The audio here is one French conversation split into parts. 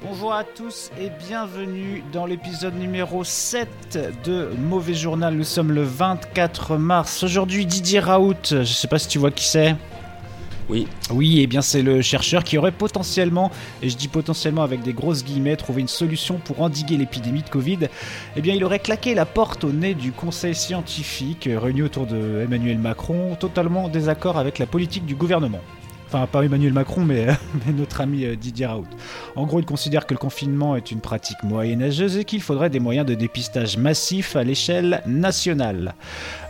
Bonjour à tous et bienvenue dans l'épisode numéro 7 de Mauvais Journal. Nous sommes le 24 mars. Aujourd'hui, Didier Raoult, je sais pas si tu vois qui c'est. Oui. Oui, et bien c'est le chercheur qui aurait potentiellement, et je dis potentiellement avec des grosses guillemets, trouvé une solution pour endiguer l'épidémie de Covid. Eh bien, il aurait claqué la porte au nez du conseil scientifique euh, réuni autour de Emmanuel Macron, totalement en désaccord avec la politique du gouvernement. Enfin, pas Emmanuel Macron, mais, notre ami euh, Didier Raoult. En gros, il considère que le confinement est une pratique moyenâgeuse et qu'il faudrait des moyens de dépistage massifs à l'échelle nationale.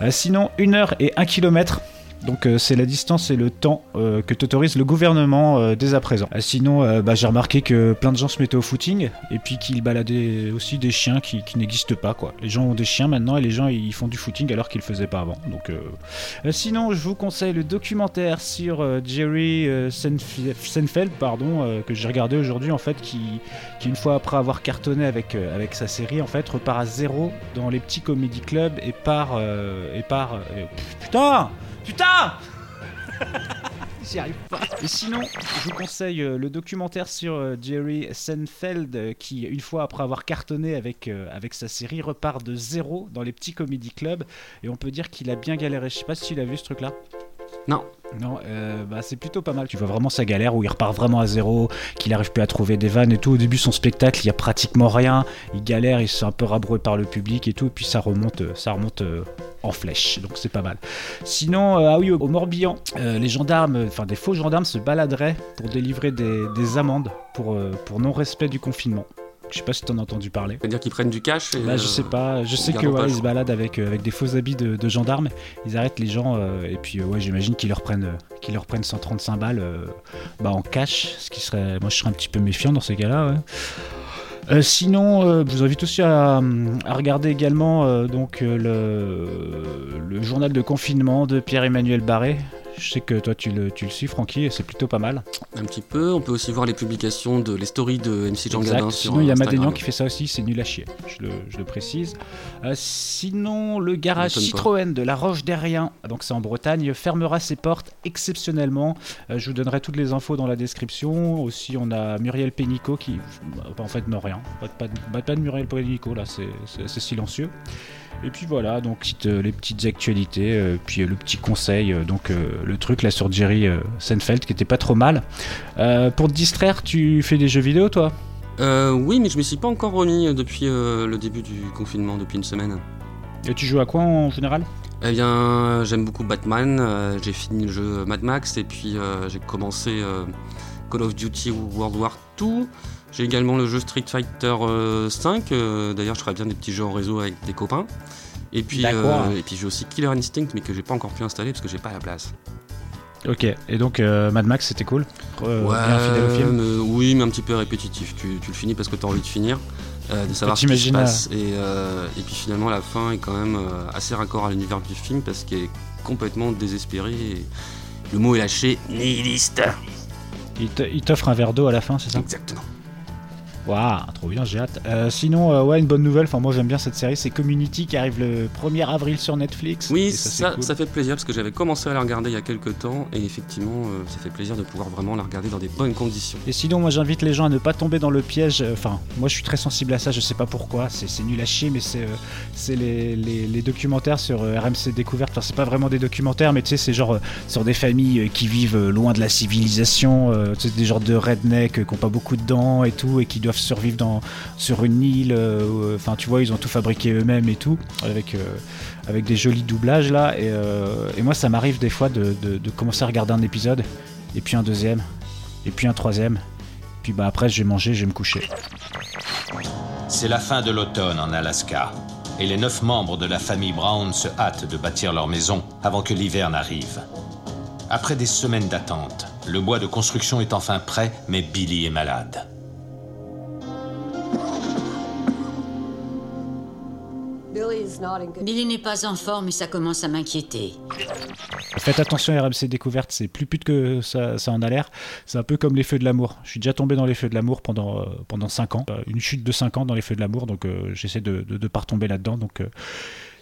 Euh, sinon, une heure et un kilomètre. Donc euh, c'est la distance et le temps euh, que t'autorise le gouvernement euh, dès à présent. Sinon, bah, j'ai remarqué que plein de gens se mettaient au footing et puis qu'ils baladaient aussi des chiens qui, n'existent pas. quoi. Les gens ont des chiens maintenant et les gens ils font du footing alors qu'ils le faisaient pas avant. Donc, sinon, je vous conseille le documentaire sur Jerry Senf- Seinfeld, pardon, que j'ai regardé aujourd'hui en fait, qui, une fois après avoir cartonné avec, avec sa série en fait repart à zéro dans les petits comédie clubs et part euh, et putain Putain J'y arrive pas. Et sinon, je vous conseille euh, le documentaire sur euh, Jerry Seinfeld euh, qui, une fois après avoir cartonné avec, avec sa série, repart de zéro dans les petits comédie clubs. Et on peut dire qu'il a bien galéré. Je sais pas si tu l'as vu ce truc-là. Non. Non, euh, bah c'est plutôt pas mal. Tu vois vraiment sa galère où il repart vraiment à zéro, qu'il arrive plus à trouver des vannes et tout. Au début, son spectacle, il y a pratiquement rien. Il galère, il se fait un peu rabroué par le public et tout. Et puis ça remonte, ça remonte en flèche. Donc c'est pas mal. Sinon, euh, ah oui, au, Morbihan, euh, les gendarmes, enfin des faux gendarmes se baladeraient pour délivrer des, des amendes pour, euh, pour non-respect du confinement. Je sais pas si t'en as entendu parler. C'est-à-dire qu'ils prennent du cash et, Bah, je sais pas, je sais que ouais, ils se baladent avec, avec des faux habits de, de gendarmes, ils arrêtent les gens euh, et puis euh, ouais, j'imagine qu'ils leur prennent euh, qu'ils leur prennent 135 balles bah, en cash, ce qui serait moi je serais un petit peu méfiant dans ces cas-là. ouais. Euh, sinon, euh, je vous invite aussi à, regarder également euh, donc euh, le, le journal de confinement de Pierre-Emmanuel Barré. Je sais que toi tu le, tu le suis, Francky, et c'est plutôt pas mal. Un petit peu. On peut aussi voir les publications de les stories de MC Jean. Gabin Sinon, il y a. Madénian qui fait ça aussi, c'est nul à chier, je le, je le précise. Euh, sinon, le garage pas. Citroën de La Roche derrien donc c'est en Bretagne, fermera ses portes exceptionnellement. Euh, je vous donnerai toutes les infos dans la description. Aussi, on a Muriel Pénicaud qui. bah, en fait, non, rien. Pas, de- pas, de- pas, de Muriel Pénicaud, là, c'est silencieux. Et puis voilà, donc euh, les petites actualités, euh, puis euh, le petit conseil, euh, donc euh, le truc là sur Jerry Seinfeld qui était pas trop mal. Pour te distraire, tu fais des jeux vidéo toi? Oui, mais je me suis pas encore remis depuis le début du confinement, depuis une semaine. Et tu joues à quoi en général? Eh bien, j'aime beaucoup Batman. j'ai fini le jeu Mad Max et puis j'ai commencé Call of Duty World War 2. J'ai également le jeu Street Fighter euh, 5. euh, D'ailleurs, je ferai bien des petits jeux en réseau avec des copains. Et puis, euh, et puis j'ai aussi Killer Instinct, mais que j'ai pas encore pu installer parce que j'ai pas la place. Ok, et donc euh, Mad Max c'était cool? Euh, Bien fidèle au film? oui, mais un petit peu répétitif. Tu, tu le finis parce que tu as envie de finir, euh, de savoir ce qui se passe. Et, euh, et puis finalement, la fin est quand même euh, assez raccord à l'univers du film parce qu'il est complètement désespéré. et le mot est lâché, nihiliste. Il te- il t'offre un verre d'eau à la fin, c'est ça? Exactement. Waouh, trop bien, j'ai hâte. Euh, sinon, euh, ouais, une bonne nouvelle, enfin moi j'aime bien cette série, c'est Community qui arrive le 1er avril sur Netflix. Oui, ça, c'est ça, fait plaisir parce que j'avais commencé à la regarder il y a quelques temps et effectivement, euh, ça fait plaisir de pouvoir vraiment la regarder dans des bonnes conditions. Et sinon, moi j'invite les gens à ne pas tomber dans le piège. Enfin, moi je suis très sensible à ça, je sais pas pourquoi, c'est c'est nul à chier, mais c'est c'est les, les- les documentaires sur RMC Découverte. Enfin, c'est pas vraiment des documentaires, mais tu sais, c'est genre sur des familles qui vivent loin de la civilisation, tu sais, des genres de rednecks qui ont pas beaucoup de dents et tout, et qui doivent survivre sur une île. euh, Enfin, tu vois, ils ont tout fabriqué eux-mêmes et tout, avec. euh, avec des jolis doublages là, et, euh, et moi ça m'arrive des fois de, de- de commencer à regarder un épisode, et puis un deuxième, et puis un troisième, puis bah après je vais manger, je vais me coucher. C'est la fin de l'automne en Alaska, et les neuf membres de la famille Brown se hâtent de bâtir leur maison avant que l'hiver n'arrive. Après des semaines d'attente, le bois de construction est enfin prêt, mais Billy est malade. Billy n'est pas en forme et ça commence à m'inquiéter. Faites attention, RMC Découverte, c'est plus pute que ça, ça en a l'air. C'est un peu comme les feux de l'amour. Je suis déjà tombé dans les feux de l'amour pendant, euh, pendant 5 ans. Euh, Une chute de 5 ans dans les feux de l'amour, donc euh, j'essaie de ne pas retomber là-dedans. Donc, euh,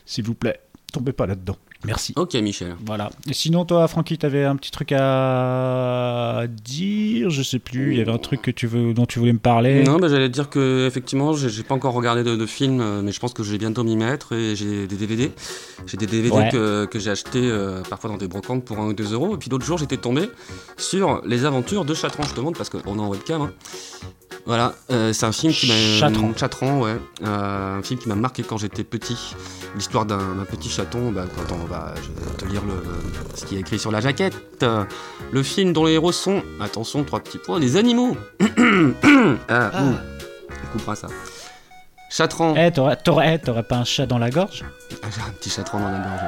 s'il vous plaît, tombez pas là-dedans. Merci. Ok, Michel. Voilà. Et sinon, toi, Francky, t'avais un petit truc à dire Je sais plus. Il y avait un truc que tu veux, dont tu voulais me parler. Non, bah, j'allais te dire que effectivement, j'ai pas encore regardé de, de film, euh, mais je pense que je vais bientôt m'y mettre. Et j'ai des DVD. J'ai des DVD Ouais. que, que j'ai acheté euh, parfois dans des brocantes pour 1 ou 2 euros. Et puis l'autre jour, j'étais tombé sur les aventures de Chatran. Je te montre parce qu'on est en webcam. hein. Voilà, euh, c'est un film qui m'a. Ouais. Euh, un film qui m'a marqué quand j'étais petit. L'histoire d'un petit chaton. Bah, attends, bah, je vais te lire le, ce qui est écrit sur la jaquette. Le film dont les héros sont, attention, trois petits points, des animaux. ah, ouh. On coupera ça. Chatran. Eh, t'aurais- eh, t'aurais pas un chat dans la gorge? Ah, J'ai un petit chatran dans la gorge.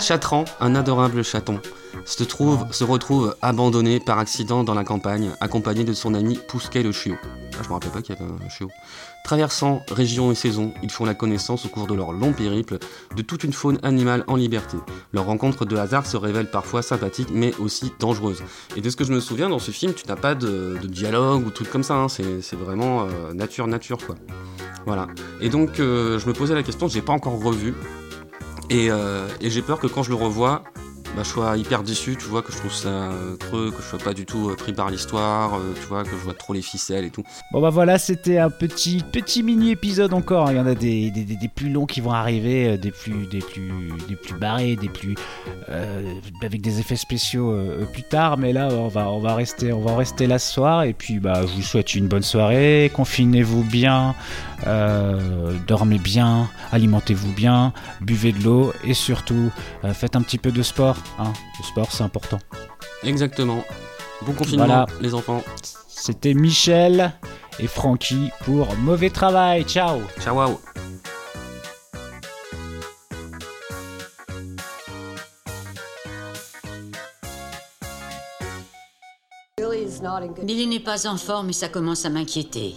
Chatran, un adorable chaton, se, trouve, se retrouve abandonné par accident dans la campagne, accompagné de son ami Pousquet le chiot. Ah, je me rappelais pas qu'il y avait un chiot. Traversant régions et saisons, ils font la connaissance au cours de leur long périple de toute une faune animale en liberté. Leur rencontre de hasard se révèle parfois sympathique mais aussi dangereuse. Et de ce que je me souviens, dans ce film, tu n'as pas de, dialogue ou truc comme ça, hein. c'est c'est vraiment euh, nature, nature quoi. Voilà. Et donc, euh, je me posais la question, j'ai pas encore revu. Et, euh, et j'ai peur que quand je le revois, bah, je sois hyper déçu, tu vois, que je trouve ça euh, creux, que je sois pas du tout euh, pris par l'histoire, euh, tu vois, que je vois trop les ficelles et tout. Bon bah voilà, c'était un petit petit mini épisode encore. Il y en a des, des, plus longs qui vont arriver, des plus des plus des plus barrés, des plus avec des effets spéciaux plus tard. Mais là, on va on va rester on va rester là ce soir. Et puis bah je vous souhaite une bonne soirée. Confinez-vous bien, dormez bien, alimentez-vous bien, buvez de l'eau et surtout faites un petit peu de sport. Hein. Le sport c'est important. Exactement. Bon confinement, Voilà. les enfants. C'était Michel et Francky pour mauvais travail. Ciao. Ciao, waouh. Billy n'est pas en forme et ça commence à m'inquiéter.